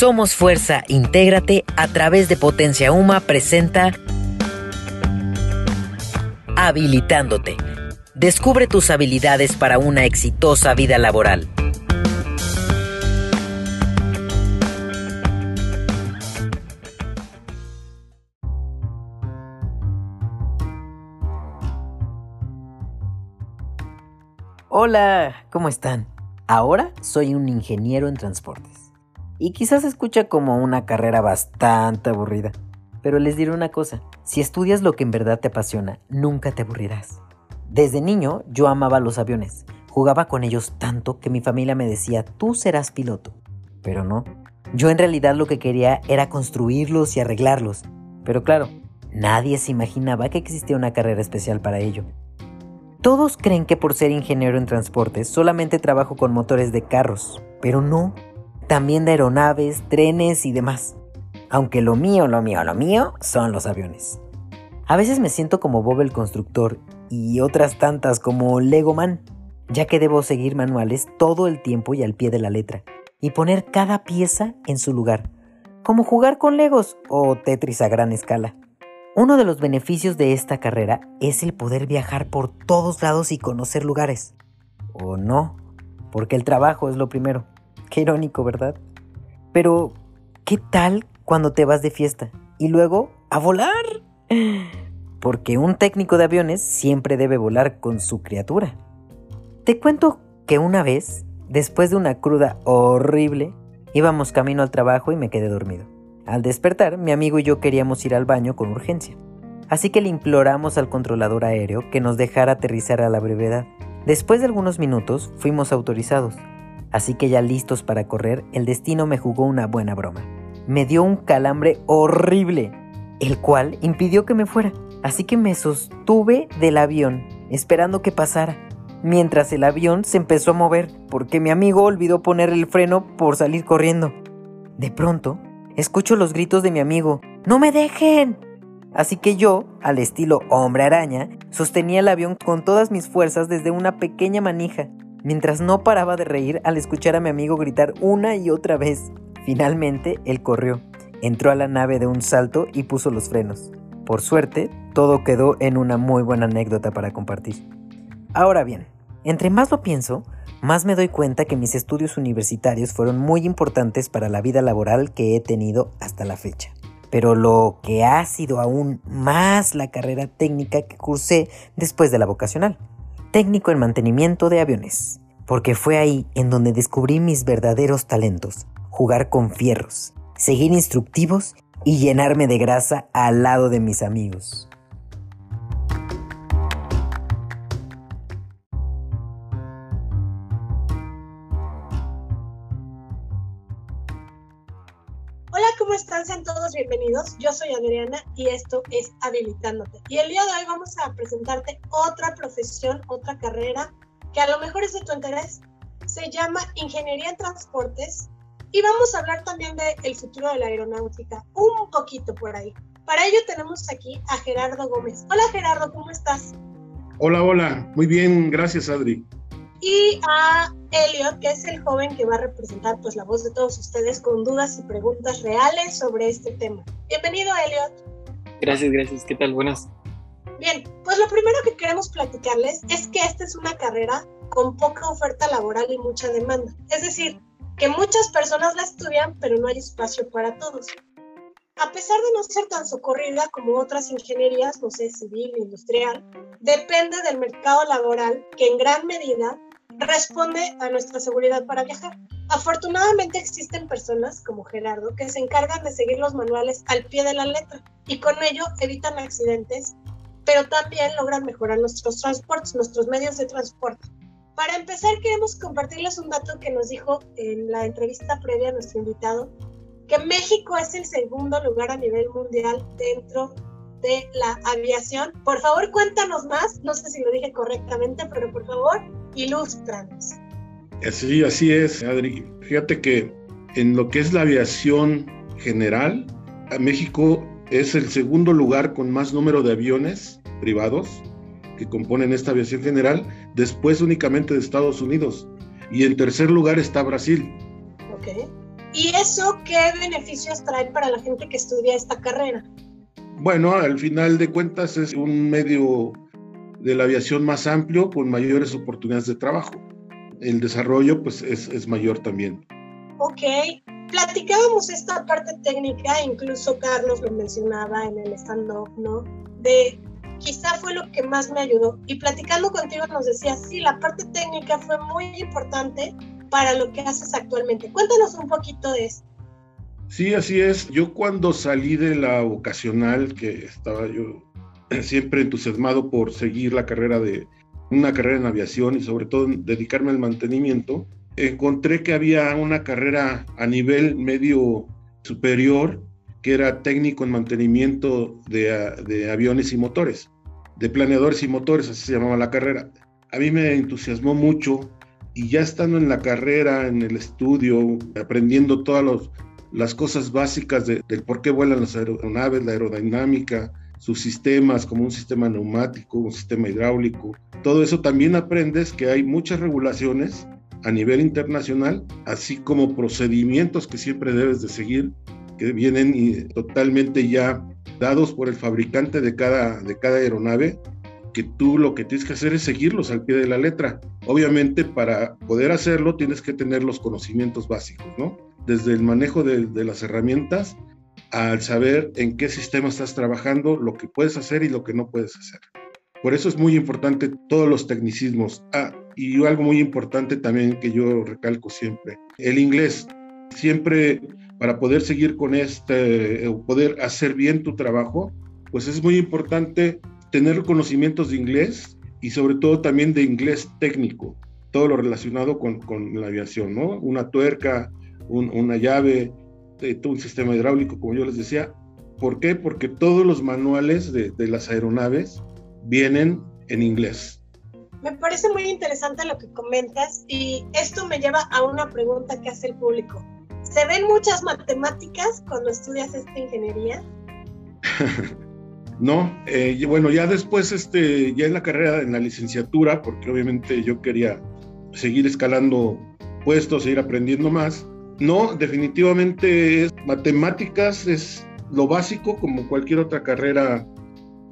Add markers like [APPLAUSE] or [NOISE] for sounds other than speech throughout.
Somos Fuerza, intégrate a través de Potencia Uma presenta Habilitándote. Descubre tus habilidades para una exitosa vida laboral. Hola, ¿cómo están? Ahora soy un ingeniero en transportes. Y quizás escucha como una carrera bastante aburrida. Pero les diré una cosa, si estudias lo que en verdad te apasiona, nunca te aburrirás. Desde niño yo amaba los aviones, jugaba con ellos tanto que mi familia me decía, tú serás piloto. Pero no, yo en realidad lo que quería era construirlos y arreglarlos. Pero claro, nadie se imaginaba que existía una carrera especial para ello. Todos creen que por ser ingeniero en transportes solamente trabajo con motores de carros, pero no, también de aeronaves, trenes y demás. Aunque lo mío, lo mío, lo mío son los aviones. A veces me siento como Bob el constructor y otras tantas como Lego Man, ya que debo seguir manuales todo el tiempo y al pie de la letra, y poner cada pieza en su lugar, como jugar con Legos o Tetris a gran escala. Uno de los beneficios de esta carrera es el poder viajar por todos lados y conocer lugares. O no, porque el trabajo es lo primero. Qué irónico, ¿verdad? Pero, ¿qué tal cuando te vas de fiesta? Y luego, a volar. Porque un técnico de aviones siempre debe volar con su criatura. Te cuento que una vez, después de una cruda horrible, íbamos camino al trabajo y me quedé dormido. Al despertar, mi amigo y yo queríamos ir al baño con urgencia. Así que le imploramos al controlador aéreo que nos dejara aterrizar a la brevedad. Después de algunos minutos, fuimos autorizados. Así que ya listos para correr, el destino me jugó una buena broma. Me dio un calambre horrible, el cual impidió que me fuera. Así que me sostuve del avión, esperando que pasara, mientras el avión se empezó a mover, porque mi amigo olvidó poner el freno por salir corriendo. De pronto, Escucho los gritos de mi amigo. ¡No me dejen! Así que yo, al estilo hombre araña, sostenía el avión con todas mis fuerzas desde una pequeña manija, mientras no paraba de reír al escuchar a mi amigo gritar una y otra vez. Finalmente, él corrió, entró a la nave de un salto y puso los frenos. Por suerte, todo quedó en una muy buena anécdota para compartir. Ahora bien, entre más lo pienso, más me doy cuenta que mis estudios universitarios fueron muy importantes para la vida laboral que he tenido hasta la fecha. Pero lo que ha sido aún más la carrera técnica que cursé después de la vocacional. Técnico en mantenimiento de aviones. Porque fue ahí en donde descubrí mis verdaderos talentos. Jugar con fierros, seguir instructivos y llenarme de grasa al lado de mis amigos. Bienvenidos. Yo soy Adriana y esto es Habilitándote. Y el día de hoy vamos a presentarte otra profesión, otra carrera que a lo mejor es de tu interés. Se llama Ingeniería en Transportes y vamos a hablar también del futuro de la aeronáutica, un poquito por ahí. Para ello tenemos aquí a Gerardo Gómez. Hola Gerardo, ¿cómo estás? Hola, hola. Muy bien, gracias Adri y a Elliot, que es el joven que va a representar pues la voz de todos ustedes con dudas y preguntas reales sobre este tema. Bienvenido, Elliot. Gracias, gracias. ¿Qué tal? Buenas. Bien, pues lo primero que queremos platicarles es que esta es una carrera con poca oferta laboral y mucha demanda. Es decir, que muchas personas la estudian, pero no hay espacio para todos. A pesar de no ser tan socorrida como otras ingenierías, no sé, civil, industrial, depende del mercado laboral que en gran medida responde a nuestra seguridad para viajar. Afortunadamente existen personas como Gerardo que se encargan de seguir los manuales al pie de la letra y con ello evitan accidentes, pero también logran mejorar nuestros transportes, nuestros medios de transporte. Para empezar, queremos compartirles un dato que nos dijo en la entrevista previa a nuestro invitado, que México es el segundo lugar a nivel mundial dentro de la aviación. Por favor, cuéntanos más. No sé si lo dije correctamente, pero por favor, ilústranos. Sí, así es, Adri. Fíjate que en lo que es la aviación general, México es el segundo lugar con más número de aviones privados que componen esta aviación general, después únicamente de Estados Unidos. Y en tercer lugar está Brasil. Ok. ¿Y eso qué beneficios trae para la gente que estudia esta carrera? Bueno, al final de cuentas es un medio de la aviación más amplio con mayores oportunidades de trabajo. El desarrollo pues es, es mayor también. Ok, platicábamos esta parte técnica, incluso Carlos lo mencionaba en el stand-up, ¿no? De quizá fue lo que más me ayudó. Y platicando contigo nos decía, sí, la parte técnica fue muy importante para lo que haces actualmente. Cuéntanos un poquito de eso. Sí, así es. Yo cuando salí de la vocacional, que estaba yo siempre entusiasmado por seguir la carrera de una carrera en aviación y sobre todo dedicarme al mantenimiento, encontré que había una carrera a nivel medio superior que era técnico en mantenimiento de, aviones y motores, de planeadores y motores, así se llamaba la carrera. A mí me entusiasmó mucho y ya estando en la carrera, en el estudio, aprendiendo todas las cosas básicas de, del por qué vuelan las aeronaves, la aerodinámica, sus sistemas como un sistema neumático, un sistema hidráulico, todo eso también aprendes que hay muchas regulaciones a nivel internacional, así como procedimientos que siempre debes de seguir, que vienen totalmente ya dados por el fabricante de cada, de cada aeronave, que tú lo que tienes que hacer es seguirlos al pie de la letra. Obviamente para poder hacerlo tienes que tener los conocimientos básicos, ¿no? Desde el manejo de, de las herramientas al saber en qué sistema estás trabajando, lo que puedes hacer y lo que no puedes hacer. Por eso es muy importante todos los tecnicismos. Ah, y algo muy importante también que yo recalco siempre, el inglés. Siempre para poder seguir con este, o poder hacer bien tu trabajo, pues es muy importante tener conocimientos de inglés y sobre todo también de inglés técnico, todo lo relacionado con, con la aviación, ¿no? Una tuerca, una llave, eh, todo un sistema hidráulico, como yo les decía. ¿Por qué? Porque todos los manuales de, de las aeronaves vienen en inglés. Me parece muy interesante lo que comentas y esto me lleva a una pregunta que hace el público. ¿Se ven muchas matemáticas cuando estudias esta ingeniería? [LAUGHS] no, eh, bueno, ya después, este, ya en la carrera, en la licenciatura, porque obviamente yo quería seguir escalando puestos, seguir aprendiendo más. No, definitivamente es matemáticas, es lo básico como cualquier otra carrera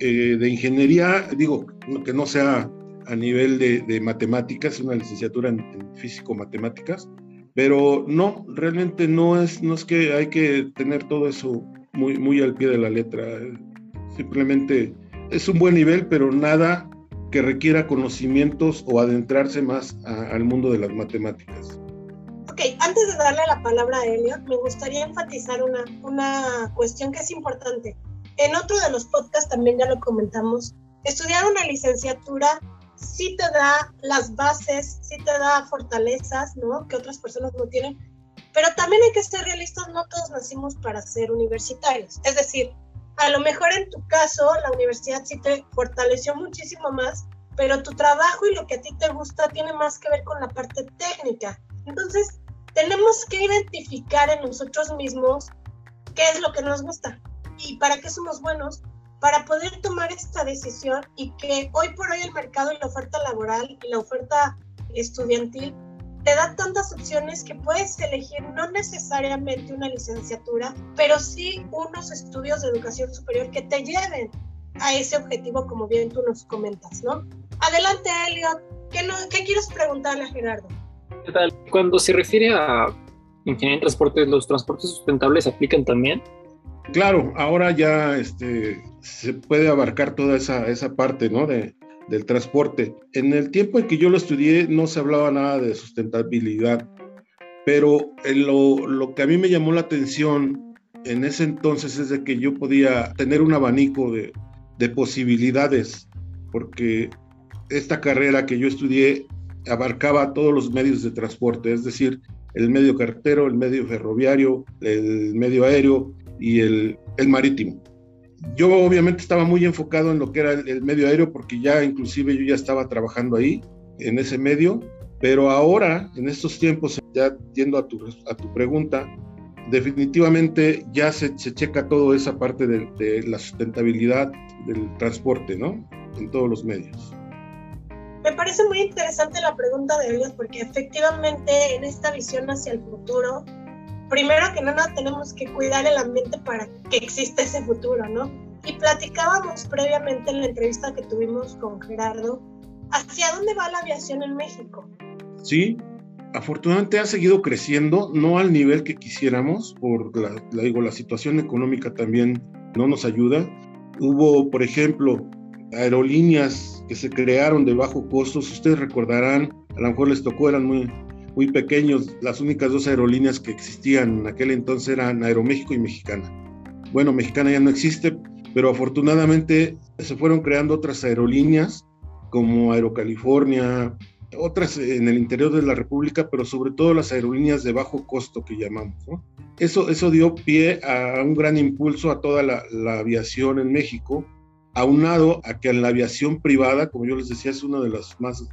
eh, de ingeniería, digo, que no sea a nivel de, matemáticas, una licenciatura en, físico-matemáticas, pero no, realmente no es, no es que hay que tener todo eso muy, muy al pie de la letra. Simplemente es un buen nivel, pero nada que requiera conocimientos o adentrarse más al mundo de las matemáticas. Ok, antes de darle la palabra a Elliot, me gustaría enfatizar una, una cuestión que es importante en otro de los podcasts también ya lo comentamos, estudiar una licenciatura sí te da las bases, sí te da fortalezas, ¿no? Que otras personas no tienen, pero también hay que ser realistas, no todos nacimos para ser universitarios. Es decir, a lo mejor en tu caso la universidad sí te fortaleció muchísimo más, pero tu trabajo y lo que a ti te gusta tiene más que ver con la parte técnica. Entonces, tenemos que identificar en nosotros mismos qué es lo que nos gusta y para qué somos buenos para poder tomar esta decisión y que hoy por hoy el mercado y la oferta laboral y la oferta estudiantil te da tantas opciones que puedes elegir no necesariamente una licenciatura, pero sí unos estudios de educación superior que te lleven a ese objetivo como bien tú nos comentas, ¿no? Adelante, Elliot. ¿Qué, no, qué quieres preguntarle a Gerardo? ¿Qué tal? Cuando se refiere a ingeniería en transportes, ¿los transportes sustentables aplican también? Claro, ahora ya este, se puede abarcar toda esa, esa parte ¿no? de, del transporte. En el tiempo en que yo lo estudié no se hablaba nada de sustentabilidad, pero lo, lo que a mí me llamó la atención en ese entonces es de que yo podía tener un abanico de, de posibilidades, porque esta carrera que yo estudié abarcaba todos los medios de transporte, es decir, el medio carretero, el medio ferroviario, el medio aéreo, y el, marítimo. Yo obviamente estaba muy enfocado en lo que era el, medio aéreo porque ya inclusive yo ya estaba trabajando ahí, en ese medio, pero ahora, en estos tiempos, ya yendo a tu, a tu pregunta, definitivamente ya se, se checa toda esa parte de, la sustentabilidad del transporte, ¿no? En todos los medios. Me parece muy interesante la pregunta de ellos porque efectivamente en esta visión hacia el futuro primero que nada tenemos que cuidar el ambiente para que exista ese futuro, ¿no? Y platicábamos previamente en la entrevista que tuvimos con Gerardo, ¿hacia dónde va la aviación en México? Sí, afortunadamente ha seguido creciendo, no al nivel que quisiéramos, por la, digo, la situación económica también no nos ayuda. Hubo, por ejemplo, aerolíneas que se crearon de bajo costo, ustedes recordarán, a lo mejor les tocó, eran muy, muy pequeños, las únicas dos aerolíneas que existían en aquel entonces eran Aeroméxico y Mexicana. Bueno, Mexicana ya no existe, pero afortunadamente se fueron creando otras aerolíneas como Aerocalifornia, otras en el interior de la República, pero sobre todo las aerolíneas de bajo costo que llamamos. Eso, eso dio pie a un gran impulso a toda la, aviación en México, aunado a que en la aviación privada, como yo les decía, es una de las más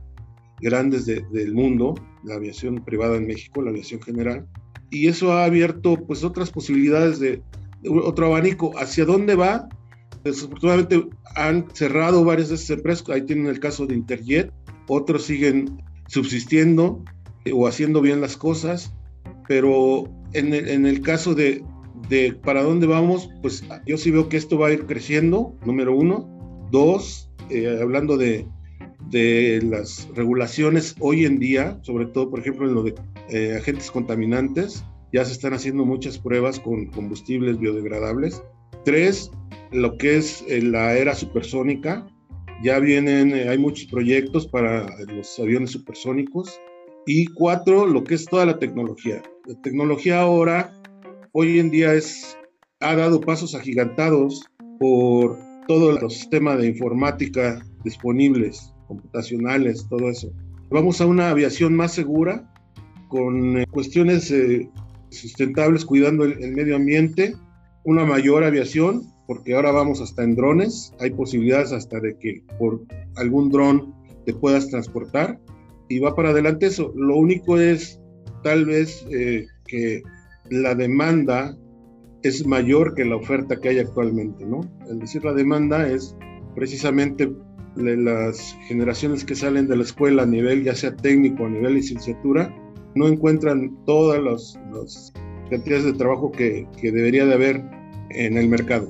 grandes del mundo, la aviación privada en México, la aviación general, y eso ha abierto pues otras posibilidades de, de otro abanico. ¿Hacia dónde va? Desafortunadamente han cerrado varias de esas empresas, ahí tienen el caso de Interjet, otros siguen subsistiendo eh, o haciendo bien las cosas, pero en el, caso de, para dónde vamos, pues yo sí veo que esto va a ir creciendo, número uno. Dos, eh, hablando de, las regulaciones hoy en día, sobre todo, por ejemplo, en lo de eh, agentes contaminantes, ya se están haciendo muchas pruebas con combustibles biodegradables. Tres, lo que es la era supersónica, ya vienen, eh, hay muchos proyectos para los aviones supersónicos. Y cuatro, lo que es toda la tecnología. La tecnología ahora, hoy en día, es, ha dado pasos agigantados por todo el sistema de informática disponibles, computacionales, todo eso. Vamos a una aviación más segura, con eh, cuestiones eh, sustentables, cuidando el medio ambiente, una mayor aviación porque ahora vamos hasta en drones, hay posibilidades hasta de que por algún dron te puedas transportar y va para adelante eso. Lo único es tal vez eh, que la demanda es mayor que la oferta que hay actualmente, ¿no? Es decir, la demanda es precisamente las generaciones que salen de la escuela a nivel ya sea técnico, a nivel licenciatura, no encuentran todas las, cantidades de trabajo que, debería de haber en el mercado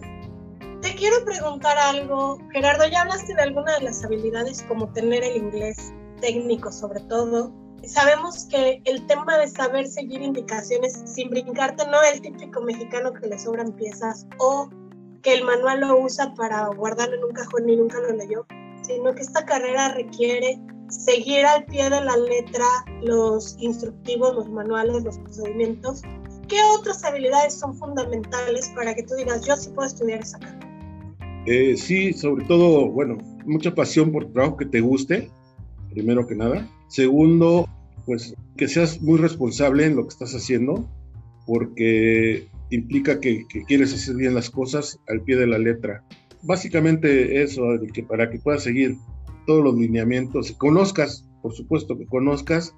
quiero preguntar algo. Gerardo, ya hablaste de alguna de las habilidades como tener el inglés técnico sobre todo. Sabemos que el tema de saber seguir indicaciones sin brincarte, no el típico mexicano que le sobran piezas o que el manual lo usa para guardarlo en un cajón y nunca lo leyó, sino que esta carrera requiere seguir al pie de la letra los instructivos, los manuales, los procedimientos. ¿Qué otras habilidades son fundamentales para que tú digas, yo sí puedo estudiar esa carrera? Eh, sí, sobre todo, bueno, mucha pasión por trabajo que te guste, primero que nada. Segundo, pues que seas muy responsable en lo que estás haciendo, porque implica que, quieres hacer bien las cosas al pie de la letra. Básicamente eso, que para que puedas seguir todos los lineamientos, conozcas, por supuesto que conozcas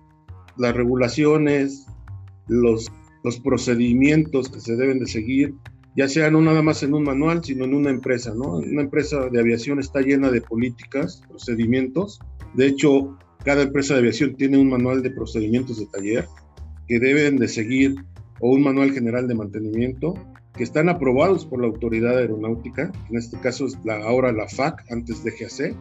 las regulaciones, los, los procedimientos que se deben de seguir, ya sea no nada más en un manual, sino en una empresa, ¿no? Una empresa de aviación está llena de políticas, procedimientos. De hecho, cada empresa de aviación tiene un manual de procedimientos de taller que deben de seguir o un manual general de mantenimiento que están aprobados por la autoridad aeronáutica, en este caso es la, ahora la FAC, antes de GAC,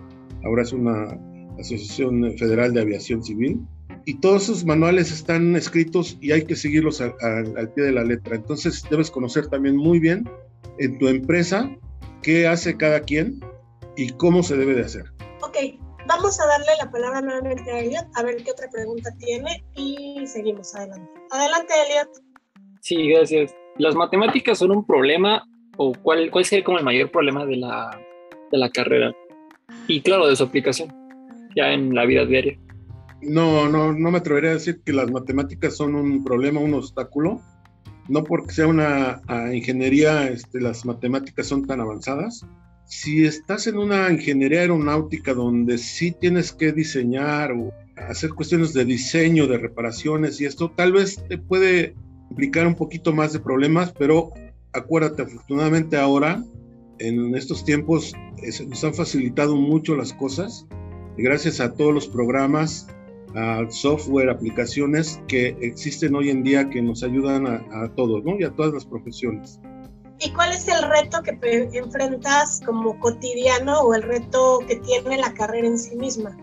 ahora es una Asociación Federal de Aviación Civil, y todos esos manuales están escritos y hay que seguirlos al, pie de la letra. Entonces debes conocer también muy bien en tu empresa qué hace cada quien y cómo se debe de hacer. Ok, vamos a darle la palabra nuevamente a Elliot a ver qué otra pregunta tiene y seguimos adelante. Adelante, Elliot. Sí, gracias. ¿Las matemáticas son un problema o cuál, cuál sería como el mayor problema de la, de la carrera? Y claro, de su aplicación ya en la vida diaria. No, no, no me atrevería a decir que las matemáticas son un problema, un obstáculo. No porque sea una ingeniería, este, las matemáticas son tan avanzadas. Si estás en una ingeniería aeronáutica donde sí tienes que diseñar o hacer cuestiones de diseño, de reparaciones y esto, tal vez te puede implicar un poquito más de problemas, pero acuérdate, afortunadamente ahora, en estos tiempos, nos han facilitado mucho las cosas. Gracias a todos los programas software, aplicaciones que existen hoy en día que nos ayudan a, a todos, ¿no? Y a todas las profesiones. ¿Y cuál es el reto que enfrentas como cotidiano o el reto que tiene la carrera en sí misma?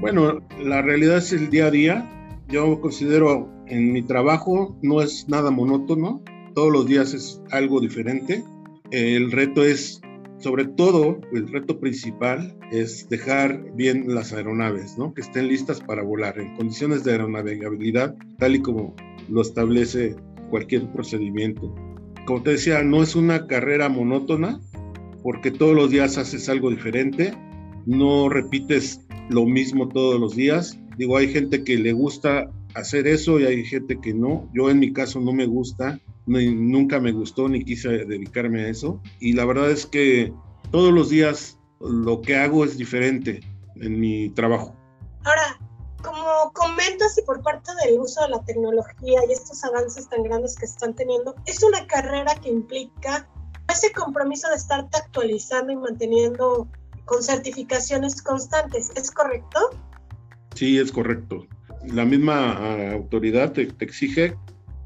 Bueno, la realidad es el día a día. Yo considero en mi trabajo no es nada monótono, todos los días es algo diferente. El reto es, sobre todo, el reto principal es dejar bien las aeronaves, ¿no? que estén listas para volar en condiciones de aeronavegabilidad, tal y como lo establece cualquier procedimiento como te decía, no es una carrera monótona, porque todos los días haces algo diferente, no repites lo mismo todos los días. Digo, hay gente que le gusta hacer eso y hay gente que no. Yo en mi caso no me gusta, nunca me gustó ni quise dedicarme a eso. Y la verdad es que todos los días lo que hago es diferente en mi trabajo. Ahora, comentas y por parte del uso de la tecnología y estos avances tan grandes que están teniendo, es una carrera que implica ese compromiso de estarte actualizando y manteniendo con certificaciones constantes, ¿es correcto? Sí, es correcto. La misma ah, autoridad te, te exige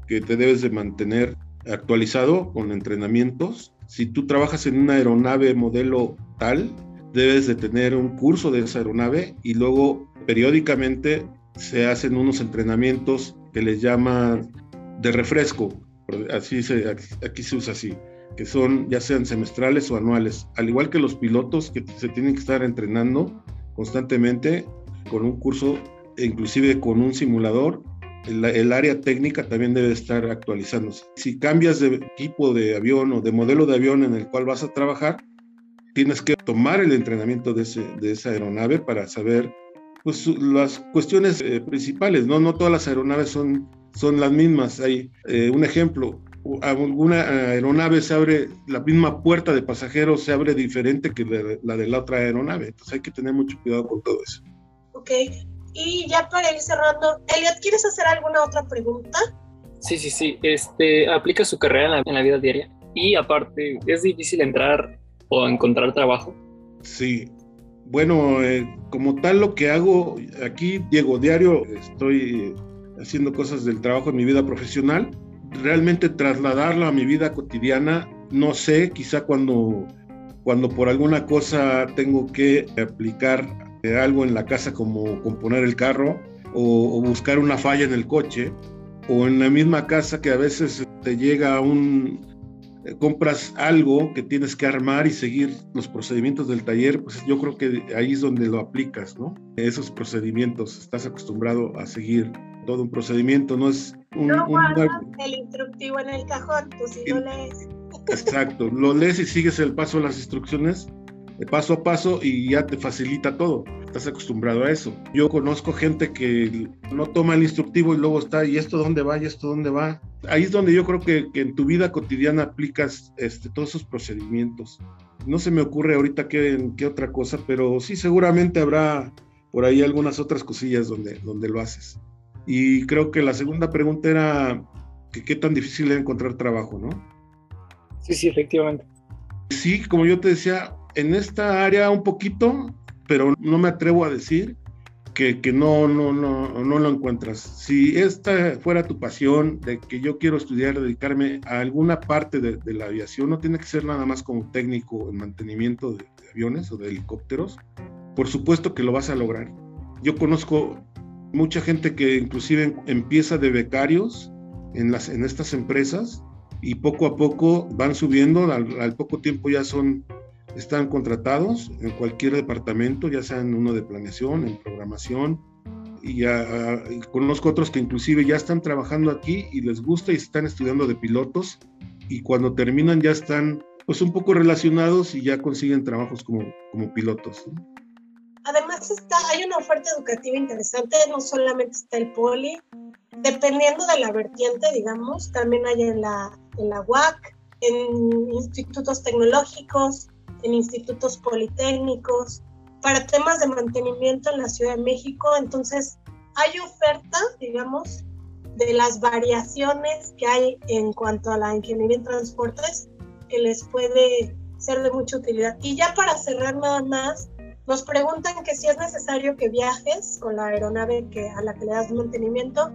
que te debes de mantener actualizado con entrenamientos. Si tú trabajas en una aeronave modelo tal, debes de tener un curso de esa aeronave y luego periódicamente se hacen unos entrenamientos que les llaman de refresco, así se, aquí se usa así, que son ya sean semestrales o anuales, al igual que los pilotos que se tienen que estar entrenando constantemente con un curso inclusive con un simulador. El, el, área técnica también debe estar actualizándose. Si cambias de equipo de avión o de modelo de avión en el cual vas a trabajar, tienes que tomar el entrenamiento de, ese, de esa aeronave para saber pues, las cuestiones eh, principales, ¿no? No todas las aeronaves son, son las mismas. Hay eh, un ejemplo, alguna aeronave se abre, la misma puerta de pasajeros se abre diferente que la de la otra aeronave. Entonces hay que tener mucho cuidado con todo eso. Ok, y ya para ir cerrando, Elliot, ¿quieres hacer alguna otra pregunta? Sí, sí, sí. Este, aplica su carrera en la, en la vida diaria y aparte, ¿es difícil entrar o encontrar trabajo? Sí, bueno, eh, como tal lo que hago aquí, Diego, diario estoy haciendo cosas del trabajo en mi vida profesional. Realmente trasladarlo a mi vida cotidiana, no sé, quizá cuando, cuando por alguna cosa tengo que aplicar algo en la casa como componer el carro o, o buscar una falla en el coche o en la misma casa que a veces te llega un, eh, compras algo que tienes que armar y seguir los procedimientos del taller, pues yo creo que ahí es donde lo aplicas, ¿no? Esos procedimientos, estás acostumbrado a seguir todo un procedimiento, no es un... No guardas el instructivo en el cajón, tú sí lo lees. Exacto, lo lees y sigues el paso de las instrucciones de paso a paso y ya te facilita todo. Estás acostumbrado a eso. Yo conozco gente que no toma el instructivo y luego está, ¿y esto dónde va? ¿Y esto dónde va? Ahí es donde yo creo que, que en tu vida cotidiana aplicas este, todos esos procedimientos. No se me ocurre ahorita qué, qué otra cosa, pero sí seguramente habrá por ahí algunas otras cosillas donde, donde lo haces. Y creo que la segunda pregunta era que qué tan difícil es encontrar trabajo, ¿no? Sí, sí, efectivamente. Sí, como yo te decía, en esta área un poquito, pero no me atrevo a decir que, que no, no, no, no lo encuentras. Si esta fuera tu pasión, de que yo quiero estudiar, dedicarme a alguna parte de, la aviación, no tiene que ser nada más como técnico en mantenimiento de, aviones o de helicópteros, por supuesto que lo vas a lograr. Yo conozco mucha gente que inclusive empieza de becarios en, las, en estas empresas y poco a poco van subiendo, al poco tiempo ya son están contratados en cualquier departamento, ya sea en uno de planeación, en programación, y, ya, conozco otros que inclusive ya están trabajando aquí y les gusta y están estudiando de pilotos y cuando terminan ya están pues un poco relacionados y ya consiguen trabajos como, como pilotos. Además está, hay una oferta educativa interesante, no solamente está el poli, dependiendo de la vertiente, digamos, también hay en la, en la UAC, en institutos tecnológicos, en institutos politécnicos, para temas de mantenimiento en la Ciudad de México. Entonces, hay oferta, digamos, de las variaciones que hay en cuanto a la ingeniería en transportes que les puede ser de mucha utilidad. Y ya para cerrar nada más, Nos preguntan que si es necesario que viajes con la aeronave que, a la que le das mantenimiento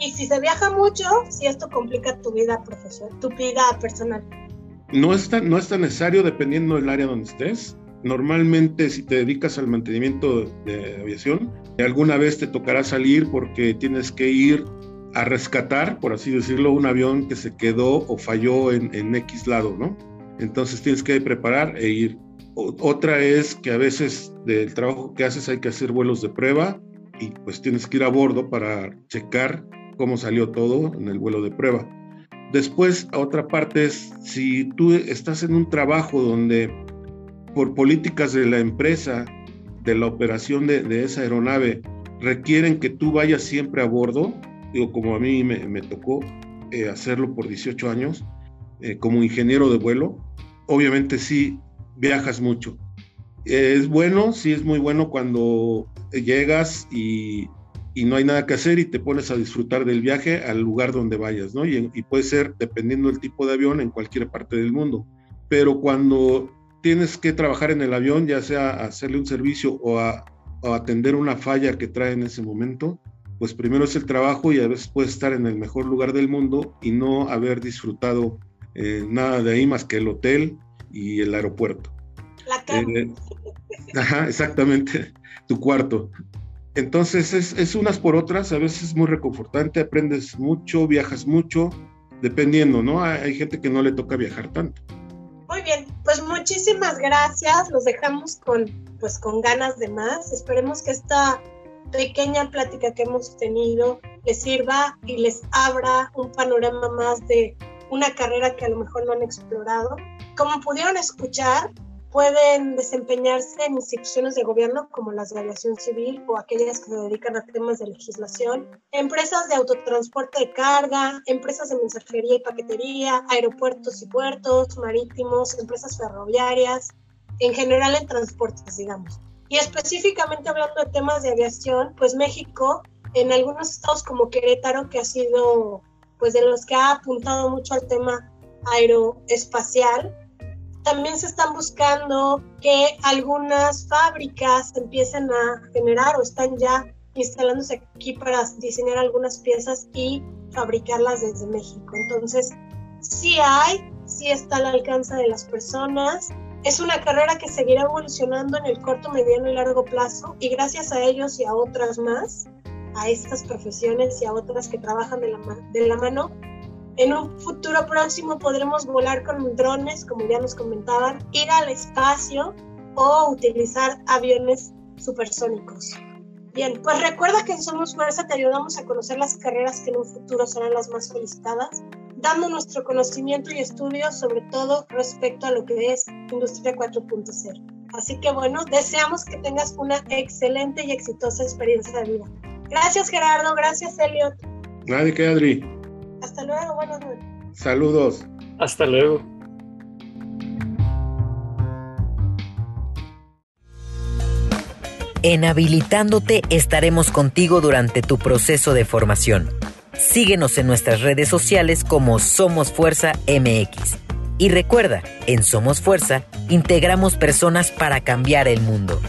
y si se viaja mucho, si esto complica tu vida profesional, tu vida personal. No es, tan, no es tan necesario dependiendo del área donde estés. Normalmente si te dedicas al mantenimiento de aviación, alguna vez te tocará salir porque tienes que ir a rescatar, por así decirlo, un avión que se quedó o falló en, en X lado, ¿no? Entonces tienes que preparar e ir. otra es que a veces del trabajo que haces hay que hacer vuelos de prueba y pues tienes que ir a bordo para checar cómo salió todo en el vuelo de prueba. Después, otra parte es si tú estás en un trabajo donde por políticas de la empresa, de la operación de, esa aeronave, requieren que tú vayas siempre a bordo, digo, como a mí me, tocó eh, hacerlo por 18 años, eh, como ingeniero de vuelo, obviamente sí viajas mucho. Es bueno, sí es muy bueno cuando llegas y, no hay nada que hacer y te pones a disfrutar del viaje al lugar donde vayas, ¿no? Y, puede ser, dependiendo del tipo de avión, en cualquier parte del mundo. Pero cuando tienes que trabajar en el avión, ya sea hacerle un servicio o, a, o atender una falla que trae en ese momento, pues primero es el trabajo y a veces puedes estar en el mejor lugar del mundo y no haber disfrutado eh, nada de ahí más que el hotel y el aeropuerto. La cama. Eh, ajá, exactamente, tu cuarto. Entonces es, unas por otras, a veces es muy reconfortante, aprendes mucho, viajas mucho, dependiendo, ¿no? Hay, hay, gente que no le toca viajar tanto. Muy bien, pues muchísimas gracias, los dejamos con, pues, con ganas de más. Esperemos que esta pequeña plática que hemos tenido les sirva y les abra un panorama más de una carrera que a lo mejor no han explorado. Como pudieron escuchar, pueden desempeñarse en instituciones de gobierno como las de aviación civil o aquellas que se dedican a temas de legislación, empresas de autotransporte de carga, empresas de mensajería y paquetería, aeropuertos y puertos marítimos, empresas ferroviarias, en general en transportes, digamos. Y específicamente hablando de temas de aviación, pues México, en algunos estados como Querétaro, que ha sido pues de los que ha apuntado mucho al tema aeroespacial. También se están buscando que algunas fábricas empiecen a generar o están ya instalándose aquí para diseñar algunas piezas y fabricarlas desde México. Entonces, sí hay, sí está al alcance de las personas. Es una carrera que seguirá evolucionando en el corto, mediano y largo plazo y gracias a ellos y a otras más, a estas profesiones y a otras que trabajan de la, de la mano. En un futuro próximo podremos volar con drones, como ya nos comentaban, ir al espacio o utilizar aviones supersónicos. Bien, pues recuerda que en Somos Fuerza te ayudamos a conocer las carreras que en un futuro serán las más solicitadas, dando nuestro conocimiento y estudio sobre todo respecto a lo que es Industria 4.0. Así que bueno, deseamos que tengas una excelente y exitosa experiencia de vida. Gracias Gerardo, gracias Elliot. Nadie que Adri. Hasta luego, buenas noches. Saludos. Hasta luego. En Habilitándote estaremos contigo durante tu proceso de formación. Síguenos en nuestras redes sociales como Somos Fuerza MX. Y recuerda, en Somos Fuerza integramos personas para cambiar el mundo.